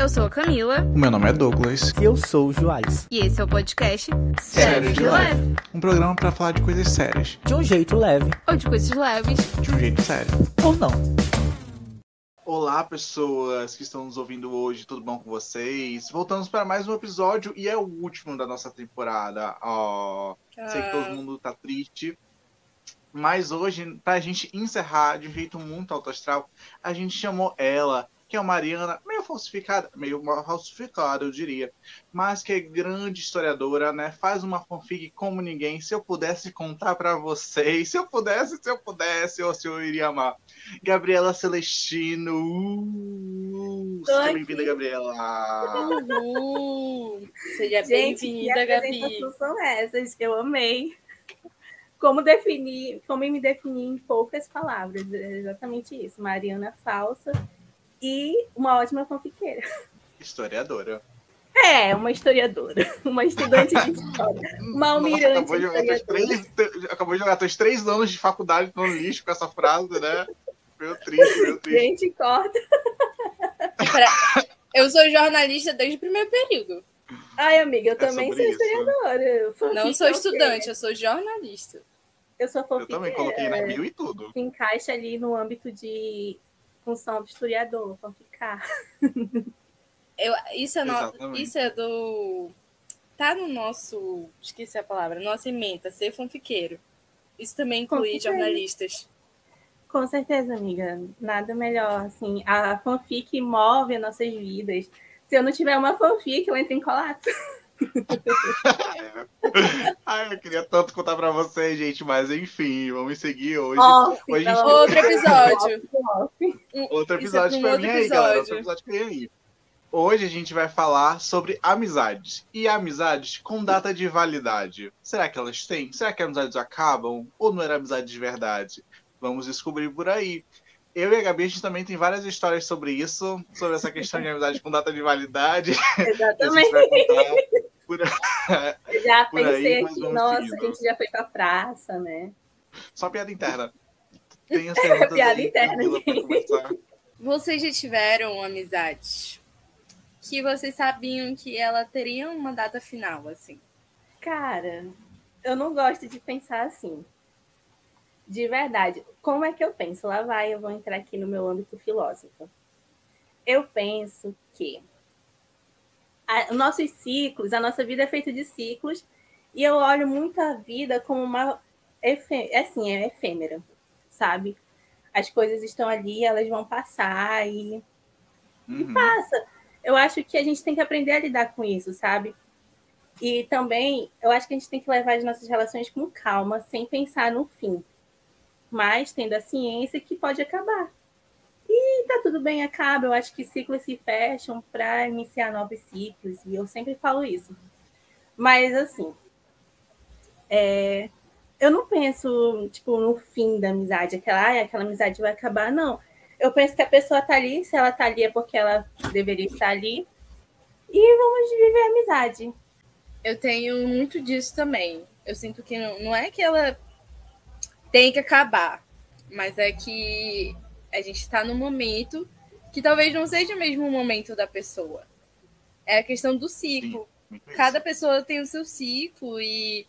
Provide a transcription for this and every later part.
Eu sou a Camila. O meu nome é Douglas. E eu sou o Joás. E esse é o podcast Sério de Leve. Um programa para falar de coisas sérias. De um jeito leve. Ou de coisas leves. De um jeito sério. Ou não. Olá, pessoas que estão nos ouvindo hoje, tudo bom com vocês? Voltamos para mais um episódio e é o último da nossa temporada. Ó, sei que todo mundo tá triste, mas hoje, pra gente encerrar de um jeito muito alto astral, a gente chamou ela, que é uma Mariana meio falsificada, meio falsificada, eu diria, mas que é grande historiadora, né? Faz uma fanfic como ninguém. Se eu pudesse contar para vocês, se eu pudesse, se eu pudesse, ou se eu iria amar. Gabriela Celestino. Uh, seja bem-vinda, Gabriela. Uhul. Seja que bem-vinda, Gabi. são essas? Eu amei. Como definir, como me definir em poucas palavras, é exatamente isso. Mariana falsa e uma ótima fanfiqueira. Historiadora. É, uma historiadora, uma estudante de história, uma almirante acabou de, jogar três, acabou de jogar teus três anos de faculdade no lixo com essa frase, né? Meu triste, meu triste. Gente, corta. Eu sou jornalista desde o primeiro período. Ai, amiga, eu É também sou isso. historiadora. Não sou é quê? estudante, eu sou jornalista. Eu sou Eu fanfiqueira. também coloquei na bio e tudo. Se encaixa ali no âmbito de função do historiador, fanficar. Eu, isso, é no, isso é do. Tá no nosso. Esqueci a palavra. Nossa ementa, ser fanfiqueiro. Isso também inclui Fanfiqueiro. jornalistas. Com certeza, amiga. Nada melhor. Assim, a fanfic move as nossas vidas. Se eu não tiver uma fanfic, eu entro em colapso. Ai, eu queria tanto contar pra vocês, gente, mas enfim, vamos seguir hoje. Off, hoje pelo gente- Outro episódio. Outro é episódio pra mim aí, galera. Outro episódio. pra mim aí. Hoje a gente vai falar sobre amizades. E amizades com data de validade. Será que elas têm? Será que amizades acabam? Ou não era amizade de verdade? Vamos descobrir por aí. Eu e a Gabi, a gente também tem várias histórias sobre isso, sobre essa questão de amizade com data de validade. Exatamente. Por... Já por aí, pensei mas aqui, nossa, seguindo. a gente já foi pra praça, né? Só piada interna. Tem as perguntas Piada aí, interna. Vocês já tiveram amizades que vocês sabiam que ela teria uma data final, assim? Cara, eu não gosto de pensar assim. De verdade. Como é que eu penso? Lá vai, eu vou entrar aqui no meu âmbito filósofo. Eu penso que a- nossos ciclos, a nossa vida é feita de ciclos, e eu olho muito a vida como uma. efê- Assim, é efêmera, sabe? As coisas estão ali, elas vão passar e Uhum. passa. Eu acho que a gente tem que aprender a lidar com isso, sabe? E também, eu acho que a gente tem que levar as nossas relações com calma, sem pensar no fim. Mas tendo a ciência que pode acabar. Tá tudo bem, acaba. Eu acho que ciclos se fecham para iniciar novos ciclos. E eu sempre falo isso. Mas, assim, é, eu não penso, tipo, no fim da amizade. Aquela, "Ai, aquela amizade vai acabar, não eu penso que a pessoa tá ali, se ela tá ali é porque ela deveria estar ali. E vamos viver a amizade. Eu tenho muito disso também. Eu sinto que não, não é que ela tem que acabar, mas é que a gente está num momento que talvez não seja mesmo o momento da pessoa. É a questão do ciclo. Isso. Cada pessoa tem o seu ciclo e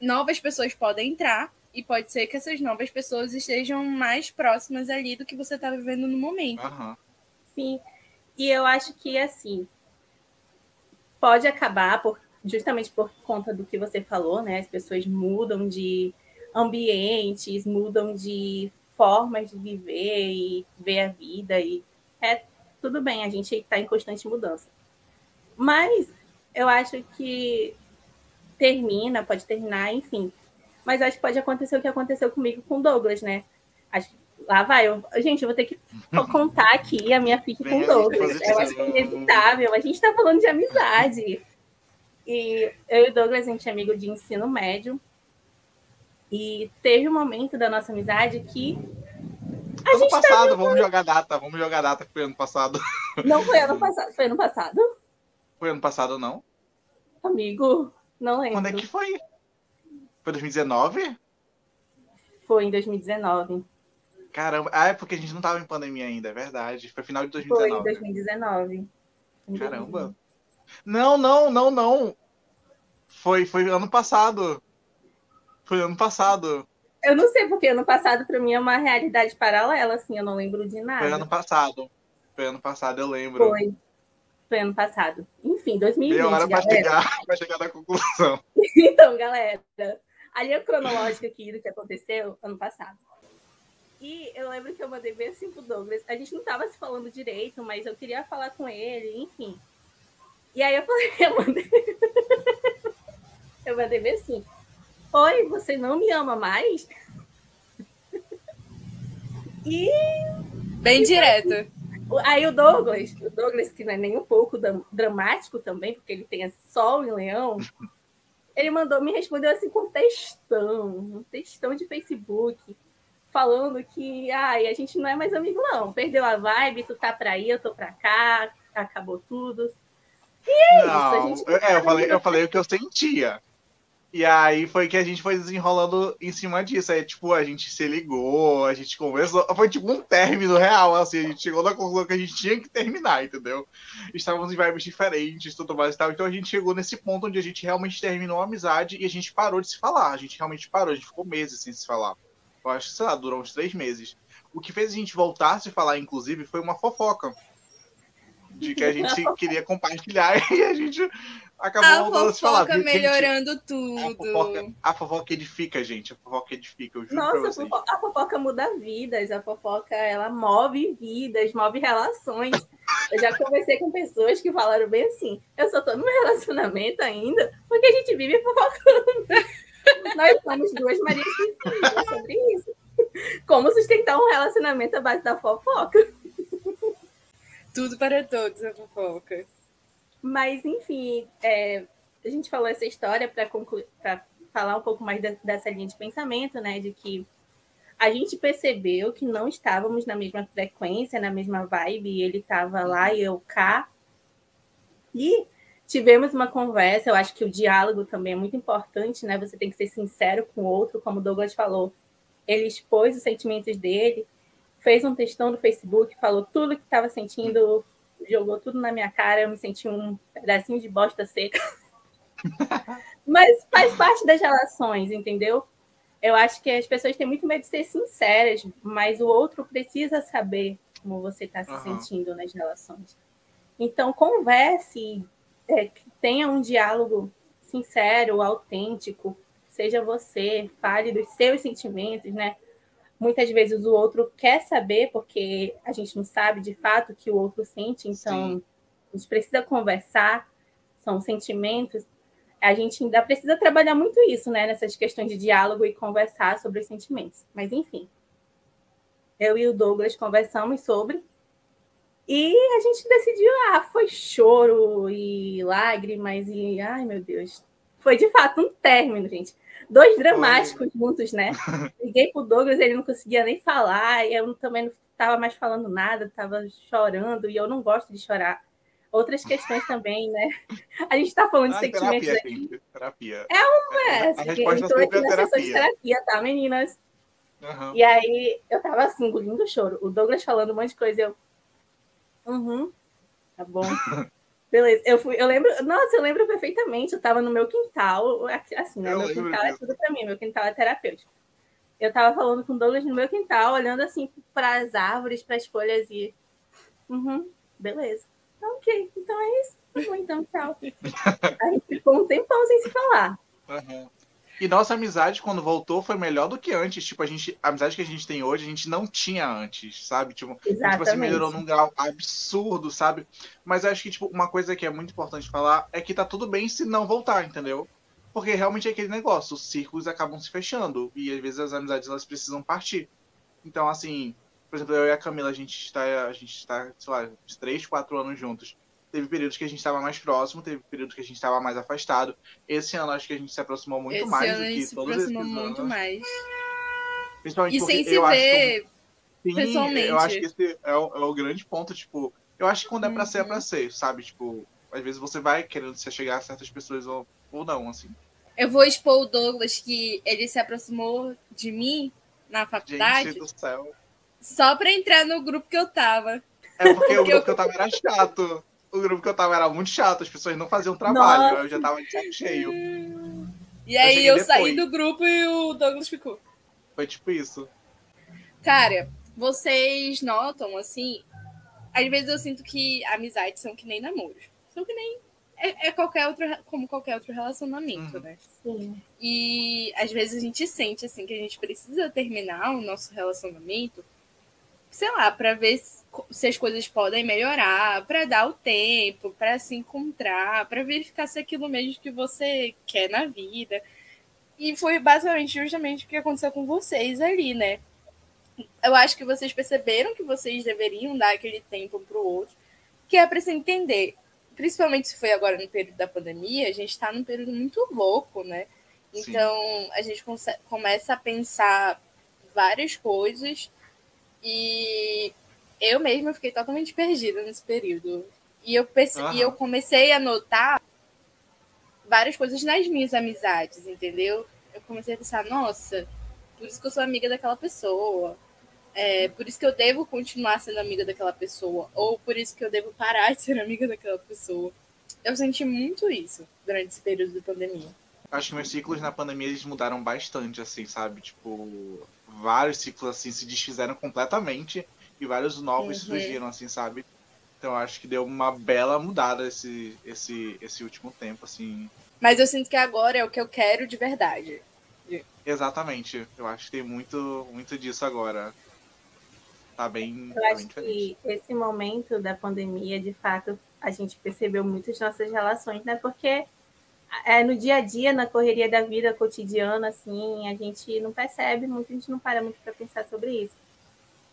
novas pessoas podem entrar e pode ser que essas novas pessoas estejam mais próximas ali do que você está vivendo no momento. Aham. Sim. E eu acho que, assim, pode acabar por, justamente por conta do que você falou, né? As pessoas mudam de ambientes, mudam de formas de viver e ver a vida. E é tudo bem, a gente está em constante mudança. Mas eu acho que termina, pode terminar, enfim. Mas acho que pode acontecer o que aconteceu comigo com Douglas, né? Acho, lá vai. Eu, gente, eu vou ter que contar aqui a minha fique com Douglas. Eu acho que é inevitável. A gente está falando de amizade. E eu e o Douglas, a gente é amigo de ensino médio. E teve um momento da nossa amizade que a Ano passado, vamos jogar data, vamos jogar data que foi ano passado. não foi ano passado. Foi ano passado? Foi ano passado não? Amigo, não lembro. Quando é que foi? Foi 2019? Foi em 2019. Caramba, ah, é porque a gente não tava em pandemia ainda, é verdade. Foi final de 2019. Foi 2019. Caramba. Não, não, não, não. Foi, foi ano passado. Foi ano passado. Eu não sei porque ano passado para mim é uma realidade paralela, assim, eu não lembro de nada. Foi ano passado. Foi ano passado, eu lembro. Foi. Foi ano passado. Enfim, 2020. Meia hora pra chegar, pra chegar na conclusão. então, galera, a linha cronológica aqui do que aconteceu ano passado. E eu lembro que eu mandei bem assim pro Douglas. A gente não tava se falando direito, mas eu queria falar com ele, enfim. E aí eu falei, eu mandei. eu mandei bem assim. Oi, você não me ama mais? e. Bem direto. Aí o Douglas, o Douglas, que não é nem um pouco dramático também, porque ele tem sol em leão, ele mandou, me respondeu assim com um textão, um textão de Facebook, falando que ai, a gente não é mais amigo, não. Perdeu a vibe, tu tá pra ir, eu tô pra cá, acabou tudo. E é não, isso. é, eu, falei, eu falei o que eu sentia. E aí foi que a gente foi desenrolando em cima disso. Aí, tipo, a gente se ligou, a gente conversou. Foi tipo um término real, assim. A gente chegou na conclusão que a gente tinha que terminar, entendeu? Estávamos em vibes diferentes, tudo mais e tal. Então a gente chegou nesse ponto onde a gente realmente terminou a amizade e a gente parou de se falar. A gente realmente parou, a gente ficou meses sem se falar. Eu acho que, sei lá, durou uns três meses. O que fez a gente voltar a se falar, inclusive, foi uma fofoca. De que a gente queria compartilhar e a gente acabou a fofoca melhorando gente, tudo. A fofoca, a fofoca edifica, gente. A fofoca edifica, eu juro Nossa, a fofoca muda vidas. A fofoca, ela move vidas, move relações. Eu já conversei com pessoas que falaram bem assim, eu só tô no meu relacionamento ainda porque a gente vive fofocando. Nós somos duas Marias sobre isso. Como sustentar um relacionamento à base da fofoca. Tudo para todos a fofoca. Mas, enfim, é, a gente falou essa história para falar um pouco mais de, dessa linha de pensamento, né? De que a gente percebeu que não estávamos na mesma frequência, na mesma vibe, ele estava lá e eu cá. E tivemos uma conversa, eu acho que o diálogo também é muito importante, né? Você tem que ser sincero com o outro, como o Douglas falou. Ele expôs os sentimentos dele, fez um textão no Facebook, falou tudo que estava sentindo, jogou tudo na minha cara, eu me senti um pedacinho de bosta seca. Mas faz parte das relações, entendeu? Eu acho que as pessoas têm muito medo de ser sinceras, mas o outro precisa saber como você está se uhum. sentindo nas relações. Então, converse, é, tenha um diálogo sincero, autêntico, seja você, fale dos seus sentimentos, né? Muitas vezes o outro quer saber, porque a gente não sabe de fato o que o outro sente, então Sim. a gente precisa conversar, são sentimentos. A gente ainda precisa trabalhar muito isso, né, nessas questões de diálogo e conversar sobre os sentimentos. Mas, enfim, eu e o Douglas conversamos sobre. E a gente decidiu, ah, foi choro e lágrimas e, ai meu Deus, foi de fato um término, gente dois dramáticos juntos, né? Liguei pro Douglas, ele não conseguia nem falar, e eu também não estava mais falando nada, estava chorando, e eu não gosto de chorar. Outras questões também, né? A gente está falando ah, de sentimentos terapia, aqui. Terapia. É uma, é, a, a entrou aqui na sessão de terapia, tá, meninas? Uhum. E aí eu tava assim, engolindo o choro. O Douglas falando um monte de coisa, eu. Uhum, tá bom. Beleza, eu fui, eu lembro, nossa, eu lembro perfeitamente, eu estava no meu quintal, assim, né? Eu meu quintal é tudo para mim, meu quintal é terapêutico. Eu estava falando com o Douglas no meu quintal, olhando assim para as árvores, para as folhas e. Uhum, beleza. Então, ok, então é isso. Tá bom, então, tchau. A gente ficou um tempão sem se falar. Uhum. E nossa amizade, quando voltou, foi melhor do que antes. Tipo, a gente, a amizade que a gente tem hoje, a gente não tinha antes, sabe? Tipo, tipo assim, melhorou num grau absurdo, sabe? Mas acho que, tipo, uma coisa que é muito importante falar é que tá tudo bem se não voltar, entendeu? Porque realmente é aquele negócio, os círculos acabam se fechando. E às vezes as amizades elas precisam partir. Então, assim, por exemplo, eu e a Camila, a gente está, a gente está, sei lá, uns 3, 4 anos juntos. Teve períodos que a gente estava mais próximo, teve períodos que a gente estava mais afastado. Esse ano acho que a gente se aproximou muito Esse mais ano do que se todos aproximou esses muito anos. mais. Principalmente e sem se ver Sim, pessoalmente. Eu acho que esse é o, é o, grande ponto, tipo, eu acho que quando é pra ser, é pra uhum. ser, sabe? Tipo, às vezes você vai querendo se chegar a certas pessoas ou, ou não, assim. Eu vou expor o Douglas que ele se aproximou de mim na faculdade. Gente do céu. Só pra entrar no grupo que eu tava. É porque o grupo que eu tava era chato. O grupo que eu tava era muito chato, as pessoas não faziam trabalho, Nossa. eu já tava de saco cheio. E aí eu, eu saí do grupo e o Douglas ficou. Foi tipo isso. Cara, vocês notam, assim, às vezes eu sinto que amizades são que nem namoros. São que nem. É, é qualquer outro, como qualquer outro relacionamento, uhum. né? Sim. E às vezes a gente sente, assim, que a gente precisa terminar o nosso relacionamento, sei lá, para ver se, as coisas podem melhorar, para dar o tempo, para se encontrar, para verificar se é aquilo mesmo que você quer na vida. E foi basicamente justamente o que aconteceu com vocês ali, né? eu acho que vocês perceberam que vocês deveriam dar aquele tempo para o outro, que é para se entender. Principalmente se foi agora no período da pandemia, a gente está num período muito louco, né? Então Sim. a gente começa a pensar várias coisas e eu mesma fiquei totalmente perdida nesse período. E eu, perce... uhum. e eu comecei a notar várias coisas nas minhas amizades, entendeu? Eu comecei a pensar, nossa, por isso que eu sou amiga daquela pessoa é, por isso que eu devo continuar sendo amiga daquela pessoa, ou por isso que eu devo parar de ser amiga daquela pessoa. Eu senti muito isso durante esse período de pandemia. Acho que meus ciclos na pandemia eles mudaram bastante, assim, sabe? Tipo, vários ciclos assim se desfizeram completamente e vários novos uhum. surgiram, assim, sabe? Então acho que deu uma bela mudada esse, esse, esse último tempo, assim. Mas eu sinto que agora é o que eu quero de verdade. Exatamente. Eu acho que tem muito, muito disso agora tá bem. Eu tá acho que esse momento da pandemia, de fato, a gente percebeu muito as nossas relações, né? Porque é, no dia a dia, na correria da vida cotidiana, assim, a gente não percebe muito, a gente não para muito para pensar sobre isso.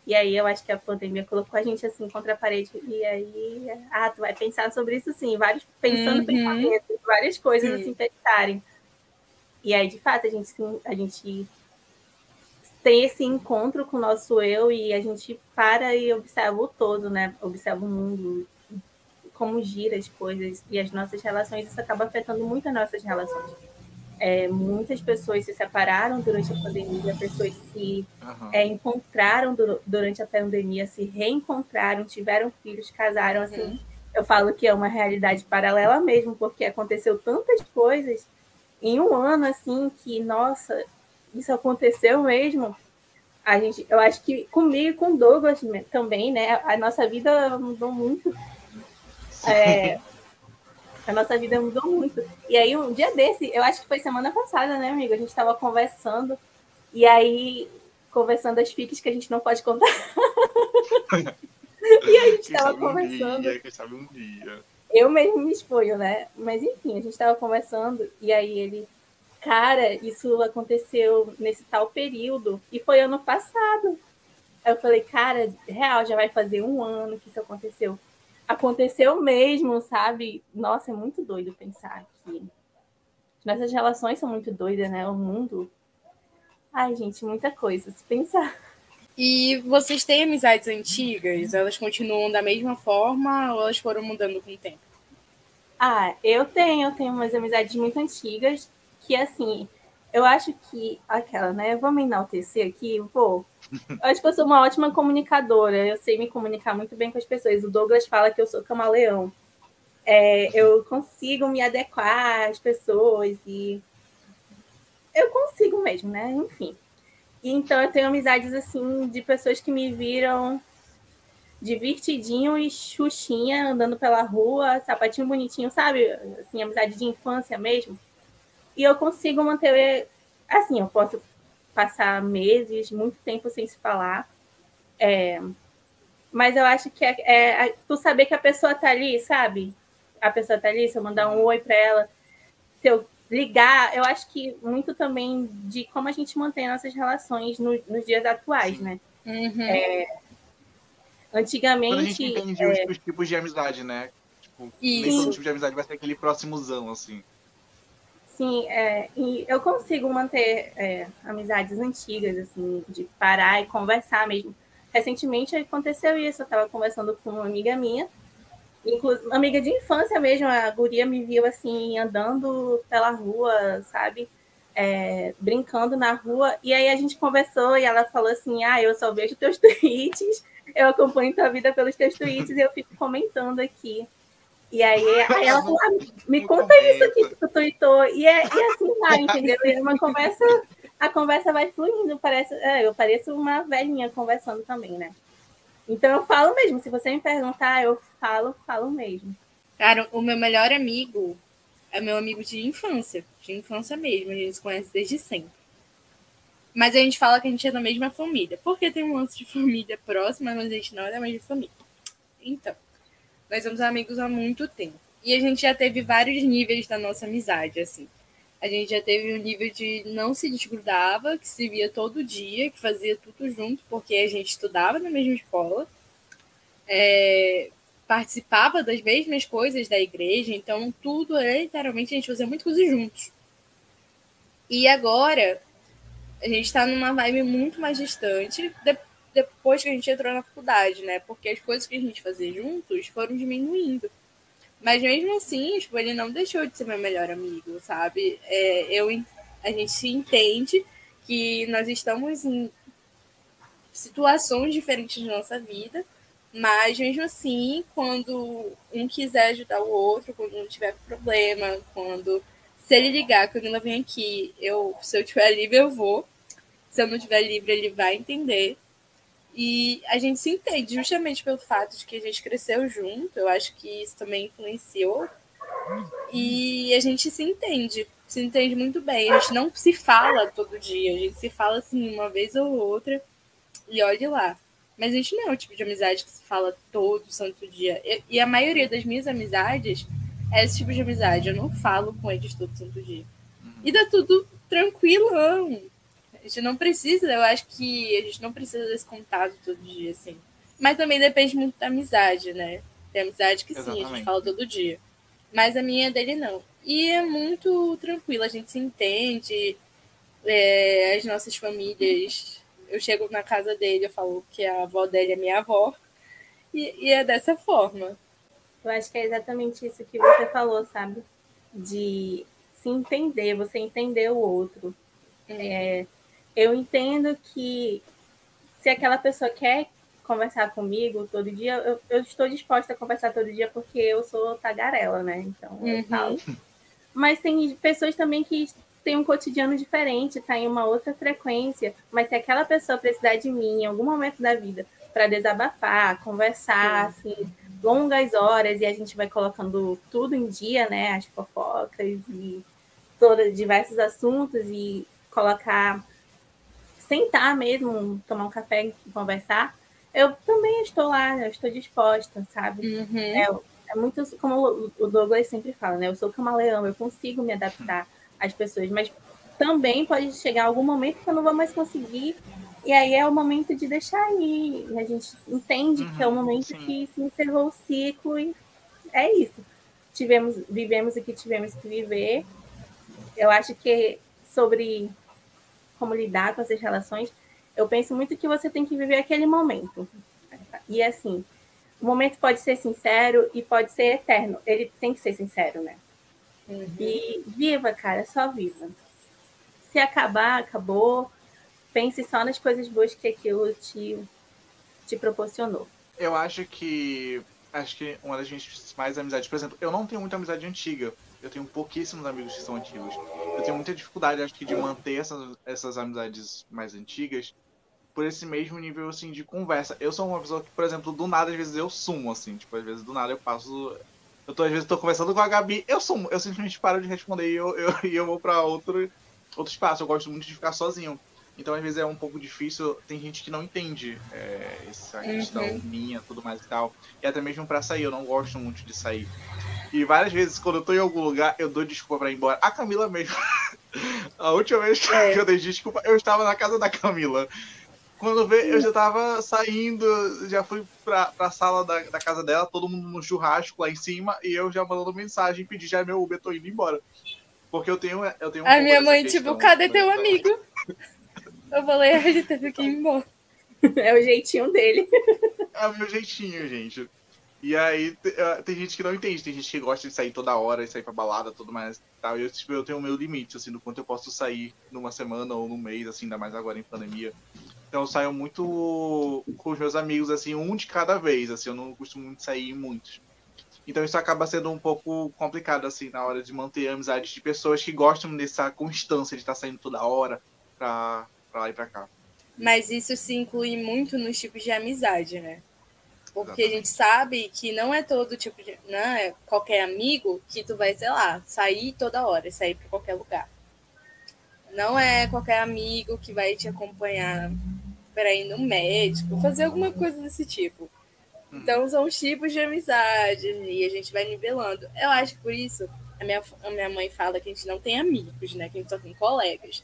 E aí eu acho que a pandemia colocou a gente assim contra a parede. E aí, ah, tu vai pensar sobre isso sim, vários pensando uhum. pensamentos, várias coisas sim. assim pensarem. E aí, de fato, a gente, a gente tem esse encontro com o nosso eu e a gente para e observa o todo, né? Observa o mundo, como gira as coisas e as nossas relações. Isso acaba afetando muito as nossas relações. É, muitas pessoas se separaram durante a pandemia, pessoas se uhum. é, encontraram do, durante a pandemia, se reencontraram, tiveram filhos, casaram. Assim, uhum. eu falo que é uma realidade paralela mesmo, porque aconteceu tantas coisas em um ano assim que, nossa, isso aconteceu mesmo, a gente, eu acho que comigo e com o Douglas também, né? A nossa vida mudou muito. É, a nossa vida mudou muito. E aí, um dia desse, eu acho que foi semana passada, né, amigo? A gente estava conversando, e aí, conversando as fiques que a gente não pode contar. e a gente estava conversando. Um dia, um dia. Eu mesmo me exponho, né? Mas enfim, a gente estava conversando, e aí ele cara, isso aconteceu nesse tal período e foi ano passado. Aí eu falei, cara, real, já vai fazer um ano que isso aconteceu. Aconteceu mesmo, sabe? Nossa, é muito doido pensar que nossas relações são muito doidas, né? O mundo. Ai, gente, muita coisa se pensar. E vocês têm amizades antigas? Elas continuam da mesma forma ou elas foram mudando com o tempo? Ah, eu tenho, eu tenho umas amizades muito antigas que assim, eu acho que aquela, né? Vamos enaltecer aqui, vou. Eu acho que eu sou uma ótima comunicadora, eu sei me comunicar muito bem com as pessoas. O Douglas fala que eu sou camaleão. É, eu consigo me adequar às pessoas e eu consigo mesmo, né? Enfim. Então eu tenho amizades assim de pessoas que me viram divertidinho e xuxinha andando pela rua, sapatinho bonitinho, sabe? Assim, amizade de infância mesmo. E eu consigo manter. Assim, eu posso passar meses, muito tempo sem se falar. É, mas eu acho que é, é, tu saber que a pessoa tá ali, sabe? A pessoa tá ali, se eu mandar um oi para ela, se eu ligar, eu acho que muito também de como a gente mantém nossas relações no, nos dias atuais, né? Uhum. É, antigamente. Quando a gente entende é... os, tipos de amizade, né? Tipo, nem todo tipo de amizade vai ser aquele próximozão, assim. Sim, é, e eu consigo manter é, amizades antigas, assim, de parar e conversar mesmo. Recentemente aconteceu isso, eu estava conversando com uma amiga minha, inclusive, amiga de infância mesmo, a guria me viu assim, andando pela rua, sabe? é, brincando na rua, e aí a gente conversou e ela falou assim: Ah, eu só vejo teus tweets, eu acompanho tua vida pelos teus tweets e eu fico comentando aqui. E aí, aí ela falou: ah, me conta isso aqui que tu tweetou. E, é, e assim vai, entendeu? E é uma conversa, a conversa vai fluindo, parece, é, eu pareço uma velhinha conversando também, né? Então eu falo mesmo, se você me perguntar, eu falo, falo mesmo. Cara, o meu melhor amigo, é meu amigo de infância, de infância mesmo, a gente se conhece desde sempre. Mas a gente fala que a gente é da mesma família, porque tem um lance de família próxima, mas a gente não é da mesma família. Então, nós somos amigos há muito tempo. E a gente já teve vários níveis da nossa amizade, assim. A gente já teve um nível de não se desgrudava, que se via todo dia, que fazia tudo junto, porque a gente estudava na mesma escola. É, participava das mesmas coisas da igreja, então tudo, literalmente, a gente fazia muito coisa juntos. E agora, a gente está numa vibe muito mais distante depois que a gente entrou na faculdade, né? Porque as coisas que a gente fazia juntos foram diminuindo. Mas mesmo assim, tipo, ele não deixou de ser meu melhor amigo, sabe? É, eu, a gente se entende que nós estamos em situações diferentes na nossa vida, mas mesmo assim, quando um quiser ajudar o outro, quando um tiver problema, quando se ele ligar eu não vem aqui, eu, se eu tiver livre, eu vou. Se eu não tiver livre, ele vai entender. E a gente se entende justamente pelo fato de que a gente cresceu junto. Eu acho que isso também influenciou. E a gente se entende, se entende muito bem. A gente não se fala todo dia, a gente se fala assim uma vez ou outra. E olhe lá. Mas a gente não é o tipo de amizade que se fala todo santo dia. E, a maioria das minhas amizades é esse tipo de amizade. Eu não falo com eles todo santo dia. E dá tudo tranquilão. A gente não precisa, eu acho que a gente não precisa desse contato todo dia, assim. Mas também depende muito da amizade, né? Tem amizade que Exatamente. sim, a gente fala todo dia. Mas a minha dele não. E é muito tranquilo, a gente se entende. É, as nossas famílias eu chego na casa dele, eu falo que a avó dele é minha avó, e, e é dessa forma. Eu acho que é exatamente isso que você falou, sabe? De se entender, você entender o outro. É, eu entendo que se aquela pessoa quer conversar comigo todo dia, eu, eu, estou disposta a conversar todo dia porque eu sou tagarela, né? Então uhum. eu falo. Mas tem pessoas também que tem um cotidiano diferente, está em uma outra frequência, mas se aquela pessoa precisar de mim em algum momento da vida para desabafar, conversar, Sim. assim, longas horas, e a gente vai colocando tudo em dia, né? As fofocas e todos diversos assuntos, e colocar, sentar mesmo, tomar um café e conversar, eu também estou lá, eu estou disposta, sabe? Uhum. É, é muito como o Douglas sempre fala, né? Eu sou camaleão, eu consigo me adaptar as pessoas, mas também pode chegar algum momento que eu não vou mais conseguir, e aí é o momento de deixar ir. A gente entende uhum, que é o uhum, momento sim. que se encerrou o ciclo e é isso. Tivemos, vivemos o que tivemos que viver. Eu acho que sobre como lidar com essas relações, eu penso muito que você tem que viver aquele momento. E assim, o momento pode ser sincero e pode ser eterno. Ele tem que ser sincero, né? Uhum. E viva, cara, só viva. Se acabar, acabou. Pense só nas coisas boas que aquilo te, te proporcionou. Eu acho que. Acho que uma das minhas mais amizades, por exemplo, eu não tenho muita amizade antiga. Eu tenho pouquíssimos amigos que são antigos. Eu tenho muita dificuldade, acho que, de manter essas, essas amizades mais antigas por esse mesmo nível assim de conversa. Eu sou uma pessoa que, por exemplo, do nada às vezes eu sumo assim, tipo, às vezes do nada eu passo eu tô, às vezes, tô conversando com a Gabi, eu sou eu simplesmente paro de responder e eu, eu, eu vou para outro, outro espaço. Eu gosto muito de ficar sozinho. Então, às vezes, é um pouco difícil. Tem gente que não entende é, essa questão uhum. minha, tudo mais e tal. E até mesmo para sair, eu não gosto muito de sair. E várias vezes, quando eu tô em algum lugar, eu dou desculpa para ir embora. A Camila mesmo. a última vez é. que eu dei desculpa, eu estava na casa da Camila. Quando vê, eu já tava saindo, já fui pra, pra sala da, da casa dela, todo mundo no churrasco lá em cima, e eu já mandando mensagem, pedi já meu Uber, tô indo embora. Porque eu tenho, eu tenho um A minha mãe, tipo, cadê teu amigo? eu falei, ele teve que ir embora. É o jeitinho dele. É o meu jeitinho, gente. E aí eh, tem gente que não entende, tem gente que gosta de sair toda hora e sair pra balada, tudo mais tal. Eu, tipo, eu tenho o meu limite, assim, do quanto eu posso sair numa semana ou num mês, assim, ainda mais agora em pandemia. Então eu saio muito com os meus amigos, assim, um de cada vez, assim, eu não costumo muito sair muitos. Então isso acaba sendo um pouco complicado, assim, na hora de manter amizades de pessoas que gostam dessa constância de estar saindo toda hora pra, pra lá e pra cá. Mas isso se inclui muito nos tipos de amizade, né? Porque a gente sabe que não é todo tipo de. Não é qualquer amigo que tu vai, sei lá, sair toda hora, sair para qualquer lugar. Não é qualquer amigo que vai te acompanhar para ir no médico, fazer alguma coisa desse tipo. Hum. Então são os tipos de amizade e a gente vai nivelando. Eu acho que por isso a minha, a minha mãe fala que a gente não tem amigos, né? Que a gente só tem colegas.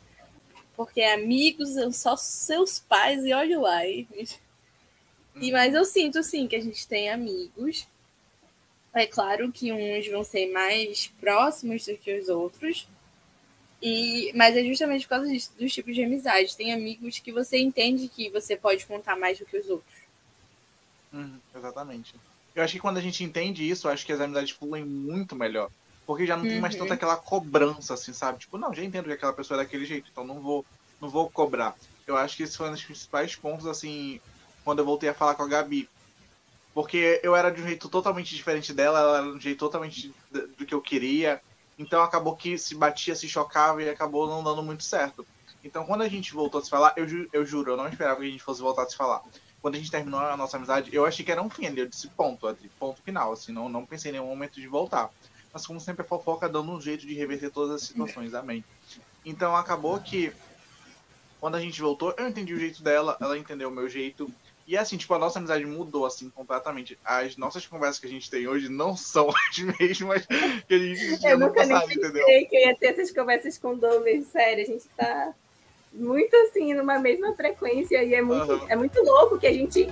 Porque amigos são só seus pais e olha lá. E e, mas eu sinto, sim, que a gente tem amigos. É claro que uns vão ser mais próximos do que os outros. E, mas é justamente por causa disso, dos tipos de amizade. Tem amigos que você entende que você pode contar mais do que os outros. Uhum, exatamente. Eu acho que quando a gente entende isso, acho que as amizades fluem muito melhor. Porque já não tem mais tanta uhum. aquela cobrança, assim, sabe? Tipo, não, já entendo que aquela pessoa é daquele jeito, então não vou, não vou cobrar. Eu acho que esse foi um dos principais pontos, assim, quando eu voltei a falar com a Gabi. Porque eu era de um jeito totalmente diferente dela, ela era de um jeito totalmente do que eu queria. Então acabou que se batia, se chocava e acabou não dando muito certo. Então quando a gente voltou a se falar, eu, ju eu juro, eu não esperava que a gente fosse voltar a se falar. Quando a gente terminou a nossa amizade, eu achei que era um fim ali, eu disse ponto, ponto final, assim, não, não pensei em nenhum momento de voltar. Mas como sempre a fofoca dando um jeito de reverter todas as situações, amém. Então acabou que quando a gente voltou, eu entendi o jeito dela, ela entendeu o meu jeito, e assim, tipo, a nossa amizade mudou, assim, completamente. As nossas conversas que a gente tem hoje não são as mesmas que a gente tinha eu no passado, entendeu? Eu que eu ia ter essas conversas com o Douglas, sério, a gente tá muito, assim, numa mesma frequência. E é muito, uhum. é muito louco que a gente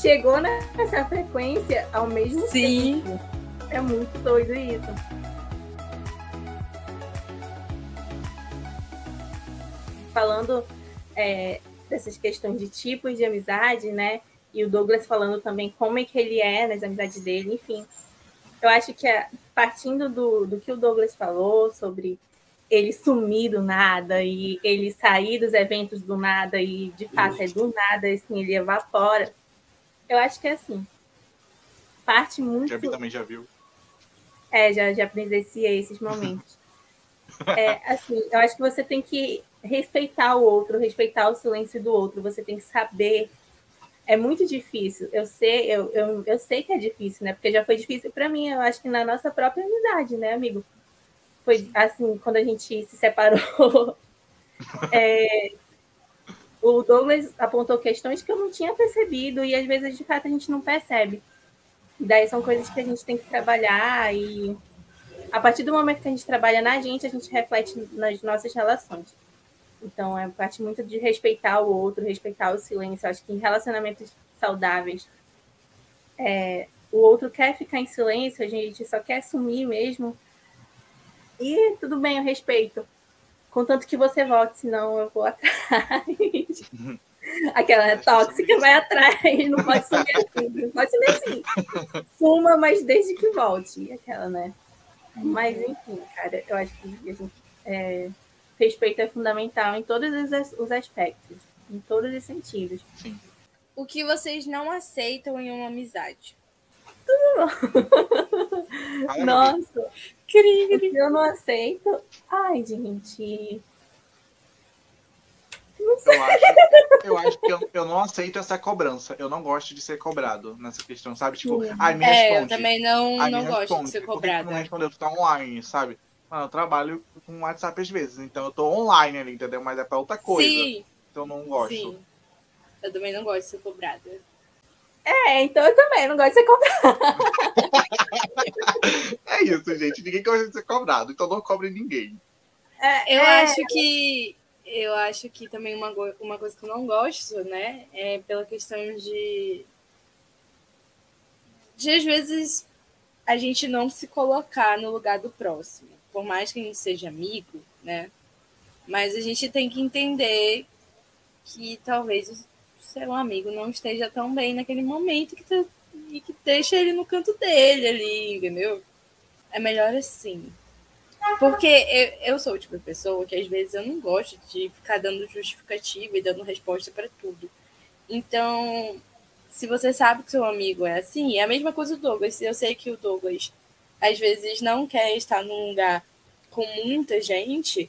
chegou nessa frequência ao mesmo Sim. tempo. É muito doido isso. Falando é, dessas questões de tipos de amizade, né? E o Douglas falando também como é que ele é nas amizades dele, enfim. Eu acho que partindo do, do que o Douglas falou sobre ele sumir do nada e ele sair dos eventos do nada e de fato é do nada, assim, ele evapora. Eu acho que é assim. Parte muito. Gabi também já viu. É, já, já presenciei esses momentos. é, assim, eu acho que você tem que respeitar o outro, respeitar o silêncio do outro, você tem que saber. É muito difícil. Eu sei, eu, eu, eu sei que é difícil, né? Porque já foi difícil para mim, eu acho que na nossa própria amizade, né, amigo? Foi assim, quando a gente se separou. é, o Douglas apontou questões que eu não tinha percebido e às vezes de fato a gente não percebe. Daí são coisas que a gente tem que trabalhar e a partir do momento que a gente trabalha na gente, a gente reflete nas nossas relações. Então, é parte muito de respeitar o outro, respeitar o silêncio. Eu acho que em relacionamentos saudáveis, é, o outro quer ficar em silêncio, a gente só quer sumir mesmo. E tudo bem, eu respeito. Contanto que você volte, senão eu vou atrás. Aquela tóxica vai atrás, não pode sumir assim, não pode sumir assim. Suma, mas desde que volte. Aquela, né? Mas, enfim, cara, eu acho que a gente. É, respeito é fundamental em todos os aspectos, em todos os sentidos. Sim. O que vocês não aceitam em uma amizade? Tudo Nossa. O que eu não aceito. Ai, gente. Eu acho, eu acho que eu, eu, não aceito essa cobrança. Eu não gosto de ser cobrado nessa questão, sabe? Tipo, ai, me responde. É, eu também não, não gosto de ser cobrado. Não respondeu, tu tá online, sabe? Mano, eu trabalho com WhatsApp às vezes, então eu tô online ali, entendeu? Mas é pra outra coisa. Sim. Então eu não gosto. Sim. Eu também não gosto de ser cobrada. É, então eu também não gosto de ser cobrada. é isso, gente. Ninguém gosta de ser cobrado, então não cobre ninguém. É, eu é... acho que eu acho que também uma, uma coisa que eu não gosto, né, é pela questão de de às vezes a gente não se colocar no lugar do próximo por mais que a gente seja amigo, né? Mas a gente tem que entender que talvez o seu amigo não esteja tão bem naquele momento que tu e que deixa ele no canto dele ali, entendeu? É melhor assim. Porque eu, eu sou o tipo de pessoa que às vezes eu não gosto de ficar dando justificativa e dando resposta para tudo. Então, se você sabe que seu amigo é assim, é a mesma coisa do Douglas. Eu sei que o Douglas às vezes não quer estar num lugar com muita gente,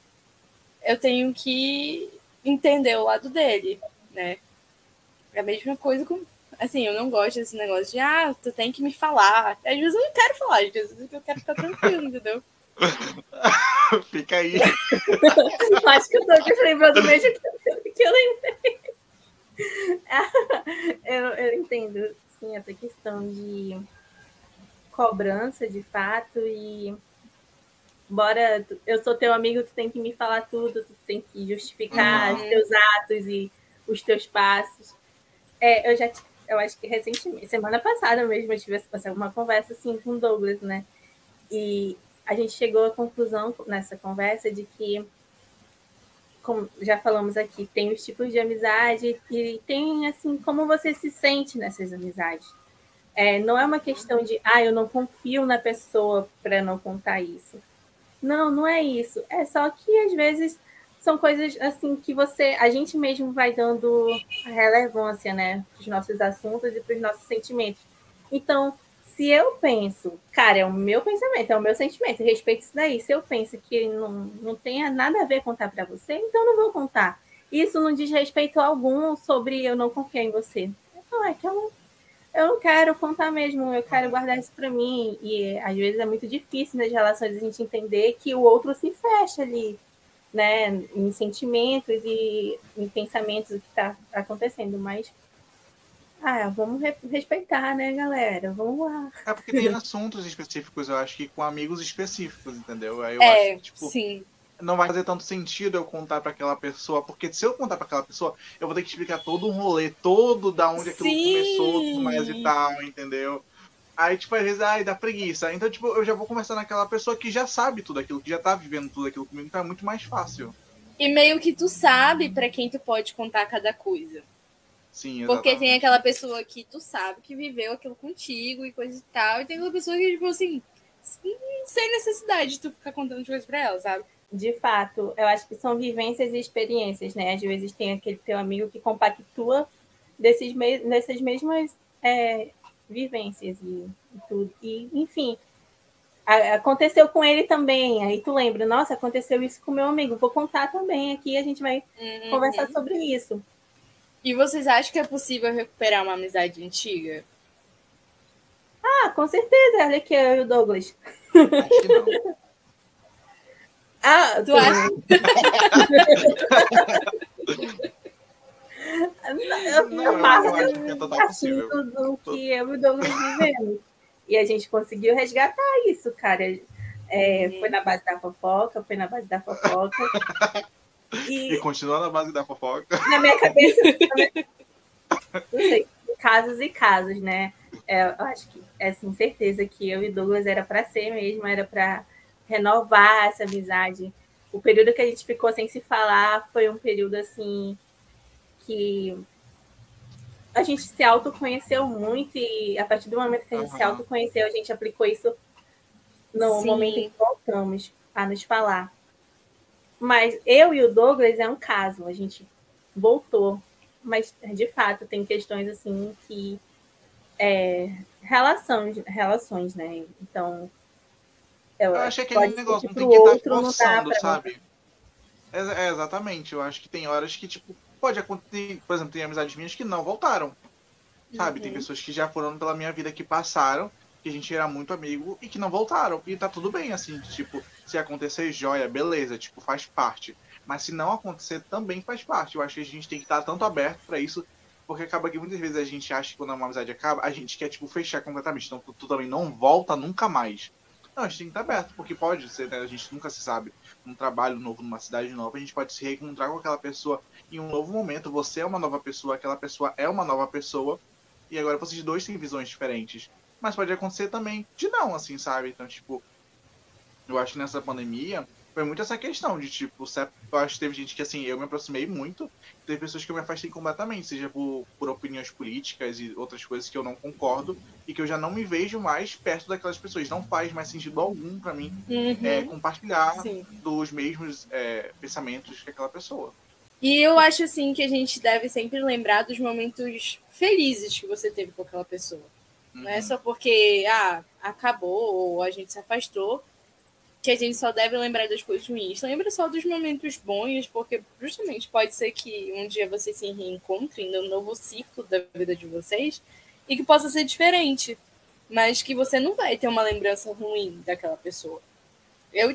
eu tenho que entender o lado dele, né? É a mesma coisa com. Assim, eu não gosto desse negócio de, ah, tu tem que me falar. Às vezes eu não quero falar, às vezes eu quero ficar tranquilo, entendeu? Fica aí. Acho que eu tô aqui lembrando do mesmo que eu lembrei. eu, eu entendo, sim, essa questão de cobrança de fato e bora eu sou teu amigo, tu tem que me falar tudo, tu tem que justificar uhum. os teus atos e os teus passos. É, eu já eu acho que recentemente, semana passada mesmo, eu tive uma conversa assim com o Douglas, né? E a gente chegou à conclusão nessa conversa de que, como já falamos aqui, tem os tipos de amizade e tem, assim, como você se sente nessas amizades. É, não é uma questão de, ah, eu não confio na pessoa para não contar isso. Não, não é isso. É só que, às vezes, são coisas, assim, que você, a gente mesmo vai dando relevância, né, para os nossos assuntos e para os nossos sentimentos. Então, se eu penso, cara, é o meu pensamento, é o meu sentimento, respeito isso daí. Se eu penso que não, não tenha nada a ver contar para você, então não vou contar. Isso não diz respeito algum sobre eu não confiar em você. Não, é que eu não quero contar mesmo, eu quero guardar isso para mim. E às vezes é muito difícil nas relações a gente entender que o outro se fecha ali, né, em sentimentos e em pensamentos o que está acontecendo. Mas ah, vamos re respeitar, né, galera? Vamos lá. É porque tem assuntos específicos, eu acho que com amigos específicos, entendeu? Aí eu é, acho que, tipo, sim. Não vai fazer tanto sentido eu contar para aquela pessoa, porque se eu contar para aquela pessoa, eu vou ter que explicar todo um rolê, todo da onde aquilo sim. começou, tudo mais e tal, entendeu? Aí, tipo, às vezes, ai, dá preguiça. Então, tipo, eu já vou conversar naquela pessoa que já sabe tudo aquilo, que já tá vivendo tudo aquilo comigo, então é muito mais fácil. E meio que tu sabe para quem tu pode contar cada coisa. Sim, Porque tem aquela pessoa que tu sabe que viveu aquilo contigo e coisa e tal, e tem aquela pessoa que, tipo assim, sem necessidade de tu ficar contando coisas pra ela, sabe? De fato, eu acho que são vivências e experiências, né? Às vezes tem aquele teu amigo que compactua desses me dessas mesmas é, vivências e, e, tudo. E, enfim, a, aconteceu com ele também. Aí tu lembra, nossa, aconteceu isso com meu amigo. Vou contar também aqui, a gente vai uhum. conversar sobre isso. E vocês acham que é possível recuperar uma amizade antiga? Ah, com certeza. Olha aqui eu e o Douglas. Acho que não. ah, tu acha? eu, não, eu, faço eu acho que é total possível. do que eu e o Douglas vivemos. E a gente conseguiu resgatar isso, cara. É, foi na base da fofoca, foi na base da fofoca. E, e continua na base da fofoca. Na minha cabeça. não sei, casos e casos, né? É, eu acho que é assim, certeza que eu e Douglas era para ser mesmo, era para renovar essa amizade. O período que a gente ficou sem se falar foi um período assim que a gente se autoconheceu muito e a partir do momento que a gente uhum. se autoconheceu, a gente aplicou isso no Sim. momento em que voltamos a nos falar. Mas eu e o Douglas é um caso, a gente voltou. Mas, de fato, tem questões assim que. É, relações, relações, né? Então. Eu, achei que aquele negócio não tem que estar tá forçando, sabe? É, é, exatamente. Eu acho que tem horas que, tipo, pode acontecer. Por exemplo, tem amizades minhas que não voltaram. Sabe? Uhum. Tem pessoas que já foram pela minha vida que passaram que a gente era muito amigo e que não voltaram. E tá tudo bem, assim, tipo, se acontecer joia, beleza, tipo, faz parte. Mas se não acontecer, também faz parte. Eu acho que a gente tem que estar tanto aberto para isso, porque acaba que muitas vezes a gente acha que quando uma amizade acaba, a gente quer, tipo, fechar completamente. Então tu, tu também não volta nunca mais. Não, a gente tem que estar aberto, porque pode ser, né? A gente nunca se sabe. Num trabalho novo, numa cidade nova, a gente pode se reencontrar com aquela pessoa em um novo momento. Você é uma nova pessoa, aquela pessoa é uma nova pessoa. E agora vocês dois têm visões diferentes. Mas pode acontecer também de não, assim, sabe? Então, tipo, eu acho que nessa pandemia foi muito essa questão de, tipo, eu acho que teve gente que, assim, eu me aproximei muito, teve pessoas que eu me afastei completamente, seja por, por opiniões políticas e outras coisas que eu não concordo, e que eu já não me vejo mais perto daquelas pessoas. Não faz mais sentido algum para mim uhum. é, compartilhar Sim. dos mesmos é, pensamentos que aquela pessoa. E eu acho, assim, que a gente deve sempre lembrar dos momentos felizes que você teve com aquela pessoa. Uhum. Não é uhum. só porque, ah, acabou ou a gente se afastou que a gente só deve lembrar das coisas ruins. Lembra só dos momentos bons, porque justamente pode ser que um dia vocês se reencontrem no novo ciclo da vida de vocês e que possa ser diferente, mas que você não vai ter uma lembrança ruim daquela pessoa. Eu,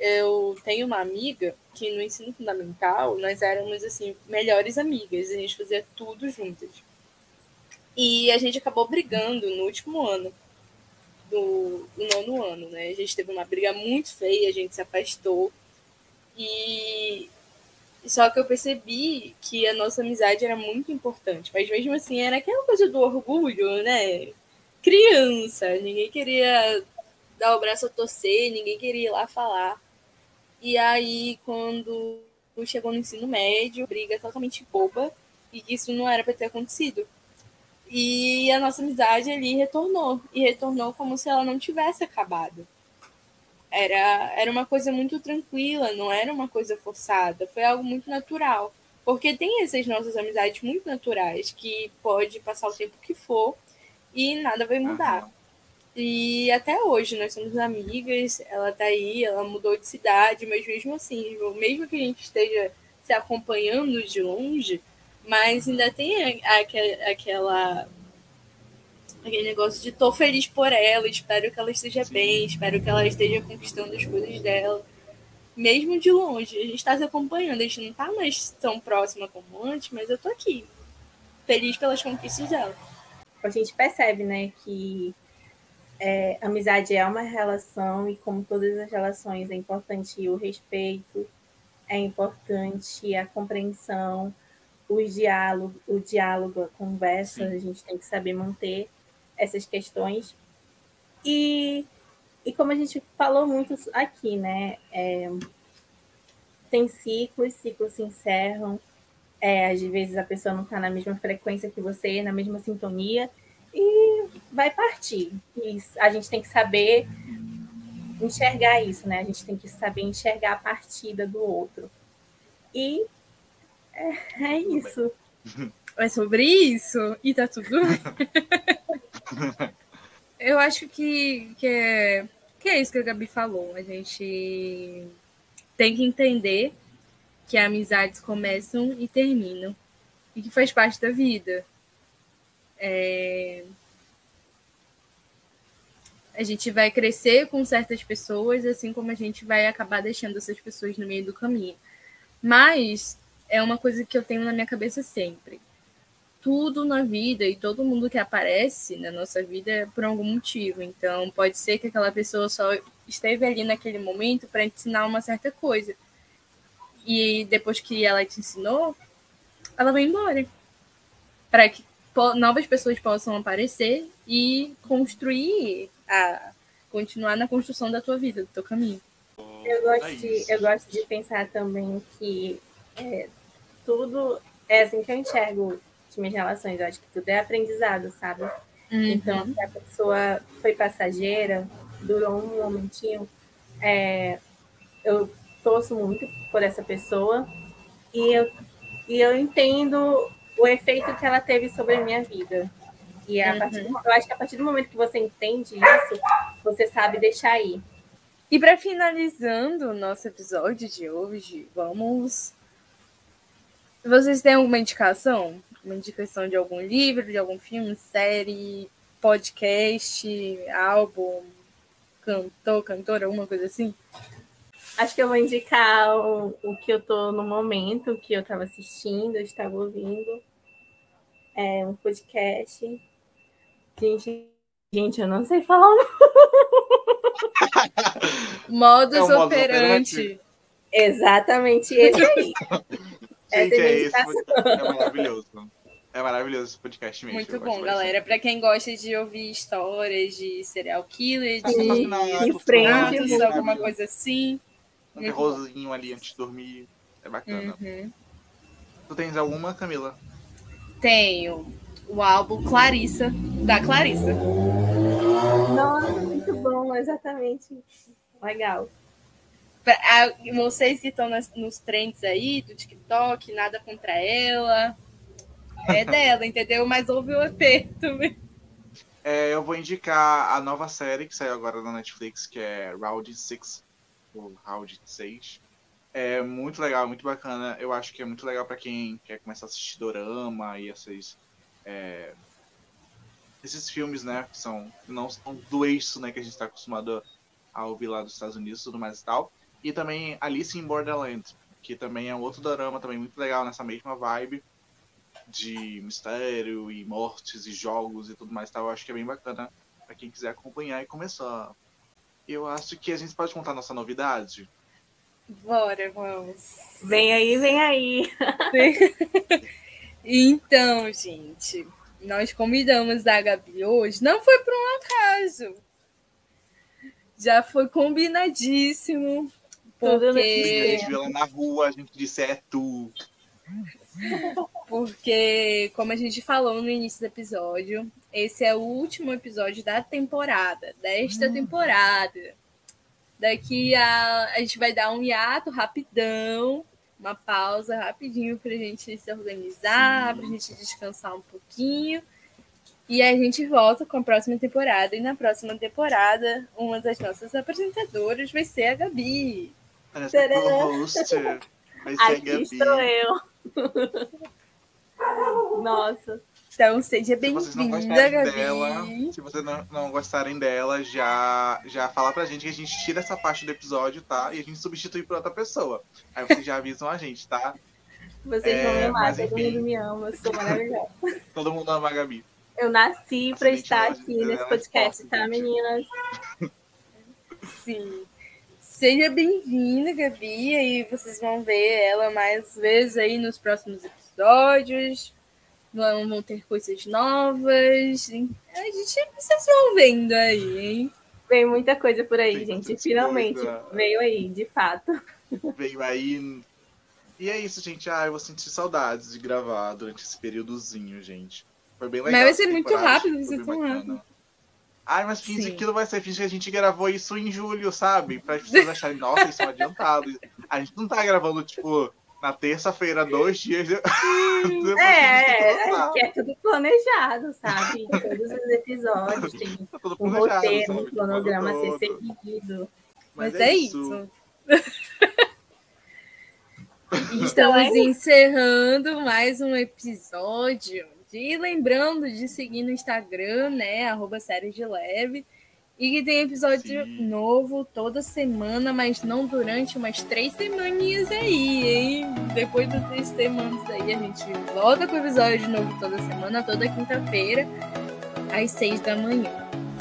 eu tenho uma amiga que no ensino fundamental nós éramos assim melhores amigas, a gente fazia tudo juntas. E a gente acabou brigando no último ano do, do nono ano, né? A gente teve uma briga muito feia, a gente se afastou. E só que eu percebi que a nossa amizade era muito importante, mas mesmo assim era aquela coisa do orgulho, né? Criança, ninguém queria dar o braço a torcer, ninguém queria ir lá falar. E aí, quando chegou no ensino médio, briga totalmente boba, e isso não era para ter acontecido. E a nossa amizade ali retornou. E retornou como se ela não tivesse acabado. Era, era uma coisa muito tranquila, não era uma coisa forçada. Foi algo muito natural. Porque tem essas nossas amizades muito naturais, que pode passar o tempo que for e nada vai mudar. Uhum. E até hoje nós somos amigas, ela tá aí, ela mudou de cidade, mas mesmo assim, mesmo que a gente esteja se acompanhando de longe, mas ainda tem aquela, aquela aquele negócio de tô feliz por ela, espero que ela esteja Sim. bem, espero que ela esteja conquistando as coisas dela. Mesmo de longe, a gente está se acompanhando, a gente não está mais tão próxima como antes, mas eu tô aqui, feliz pelas conquistas dela. A gente percebe, né, que é, amizade é uma relação e como todas as relações é importante o respeito, é importante a compreensão, o diálogo, o diálogo, a conversa, Sim. a gente tem que saber manter essas questões. E, e como a gente falou muito aqui, né? É, tem ciclos, ciclos se encerram. É, às vezes a pessoa não está na mesma frequência que você, na mesma sintonia, e vai partir. E a gente tem que saber enxergar isso, né? A gente tem que saber enxergar a partida do outro. E é, é isso. É sobre isso e tá tudo. Eu acho que, que, é, que é isso que a Gabi falou. A gente tem que entender que amizades começam e terminam e que faz parte da vida. É... A gente vai crescer com certas pessoas, assim como a gente vai acabar deixando essas pessoas no meio do caminho. Mas é uma coisa que eu tenho na minha cabeça sempre. Tudo na vida e todo mundo que aparece na nossa vida é por algum motivo. Então, pode ser que aquela pessoa só esteve ali naquele momento para ensinar uma certa coisa. E depois que ela te ensinou, ela vai embora. Para que novas pessoas possam aparecer e construir a continuar na construção da tua vida, do teu caminho. Eu gosto, de, eu gosto de pensar também que é, tudo é assim que eu enxergo as minhas relações. Eu acho que tudo é aprendizado, sabe? Uhum. Então, se a pessoa foi passageira, durou um momentinho, é, eu torço muito por essa pessoa e eu, e eu entendo o efeito que ela teve sobre a minha vida. E a partir do, eu acho que a partir do momento que você entende isso, você sabe deixar ir. E para finalizando o nosso episódio de hoje, vamos vocês têm alguma indicação? Uma indicação de algum livro, de algum filme, série, podcast, álbum, cantor, cantora, alguma coisa assim? Acho que eu vou indicar o, o que eu tô no momento, o que eu estava assistindo, eu estava ouvindo. É um podcast. Gente, gente, eu não sei falar. Modus é operandi. Exatamente esse aí. Gente, é, é, esse, é maravilhoso. É maravilhoso esse podcast mesmo. Muito bom, galera. Para quem gosta de ouvir histórias de serial killer, de, de frente, alguma coisa assim, Um terrorzinho ali antes de dormir. É bacana. Uhum. Tu tens alguma, Camila? Tenho o álbum Clarissa, da Clarissa. Nossa, muito bom, exatamente. Legal. Vocês que estão nas- nos trends aí do TikTok, nada contra ela. É dela, entendeu? Mas ouve o EP também. É, eu vou indicar a nova série que saiu agora na Netflix, que é Round 6, ou Round 6. É muito legal, muito bacana. Eu acho que é muito legal pra quem quer começar a assistir dorama e esses é, esses filmes, né, que são que não são do eixo, né, que a gente está acostumado a ouvir lá dos Estados Unidos, e tudo mais e tal. E também Alice in Borderland, que também é um outro dorama também muito legal nessa mesma vibe de mistério e mortes e jogos e tudo mais tal. Eu acho que é bem bacana pra quem quiser acompanhar e começar. Eu acho que a gente pode contar nossa novidade. Bora, vamos. Vem aí, vem aí. Então, gente, nós convidamos a Gabi hoje. Não foi por um acaso. Já foi combinadíssimo. Tudo A Porque, gente viu ela na rua, a gente disse é tu. porque, como a gente falou no início do episódio, esse é o último episódio da temporada, desta temporada. Daqui a, a gente vai dar um hiato rapidão, uma pausa rapidinho pra gente se organizar, pra gente descansar um pouquinho. E a gente volta com a próxima temporada. E na próxima temporada, uma das nossas apresentadoras vai ser a Gabi. A nossa Tcharam. co-host vai ser a Aqui Gabi. estou eu. Nossa. Então, seja bem-vinda, Gabi. dela, se vocês não, não gostarem dela, já, já fala pra gente que a gente tira essa parte do episódio, tá? E a gente substitui por outra pessoa. Aí vocês já avisam a gente, tá? Vocês É, vão me amar, todo mundo me ama, eu sou maravilhosa. Todo mundo ama a Gabi. Eu nasci Excelente estar aqui nesse podcast, tá, meninas? Sim. Seja bem-vinda, Gabi. Aí vocês vão ver ela mais vezes aí nos próximos episódios. Vão, vão ter coisas novas. A gente, vocês vão vendo aí, hein? Veio muita coisa por aí, Tem gente. Finalmente coisa. veio aí, de fato. Veio aí. E é isso, gente. Ah, eu vou sentir saudades de gravar durante esse períodozinho, gente. Foi bem legal. Mas vai ser muito rápido, vocês bem tão rápido. Ai, mas finge Sim. que não vai ser. Finge que a gente gravou isso em julho, sabe? Pra as pessoas acharem, nossa, eles são adiantados. A gente não tá gravando, tipo, na terça-feira, dois dias. É, é, que é tudo planejado, sabe? Todos os episódios tem Tá tudo um planejado, roteiro, um sabe? cronograma a ser Todo. seguido. Mas, é isso. Então, Estamos é encerrando mais um episódio. E lembrando de seguir no Instagram, né? Arroba séries de leve. E que tem episódio Sim. novo toda semana, mas não durante umas três semaninhas aí, hein? Depois das três semanas aí, a gente volta com o episódio novo toda semana, toda quinta-feira, às seis da manhã.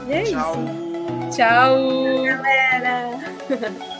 E é Tchau. isso. Tchau! Galera!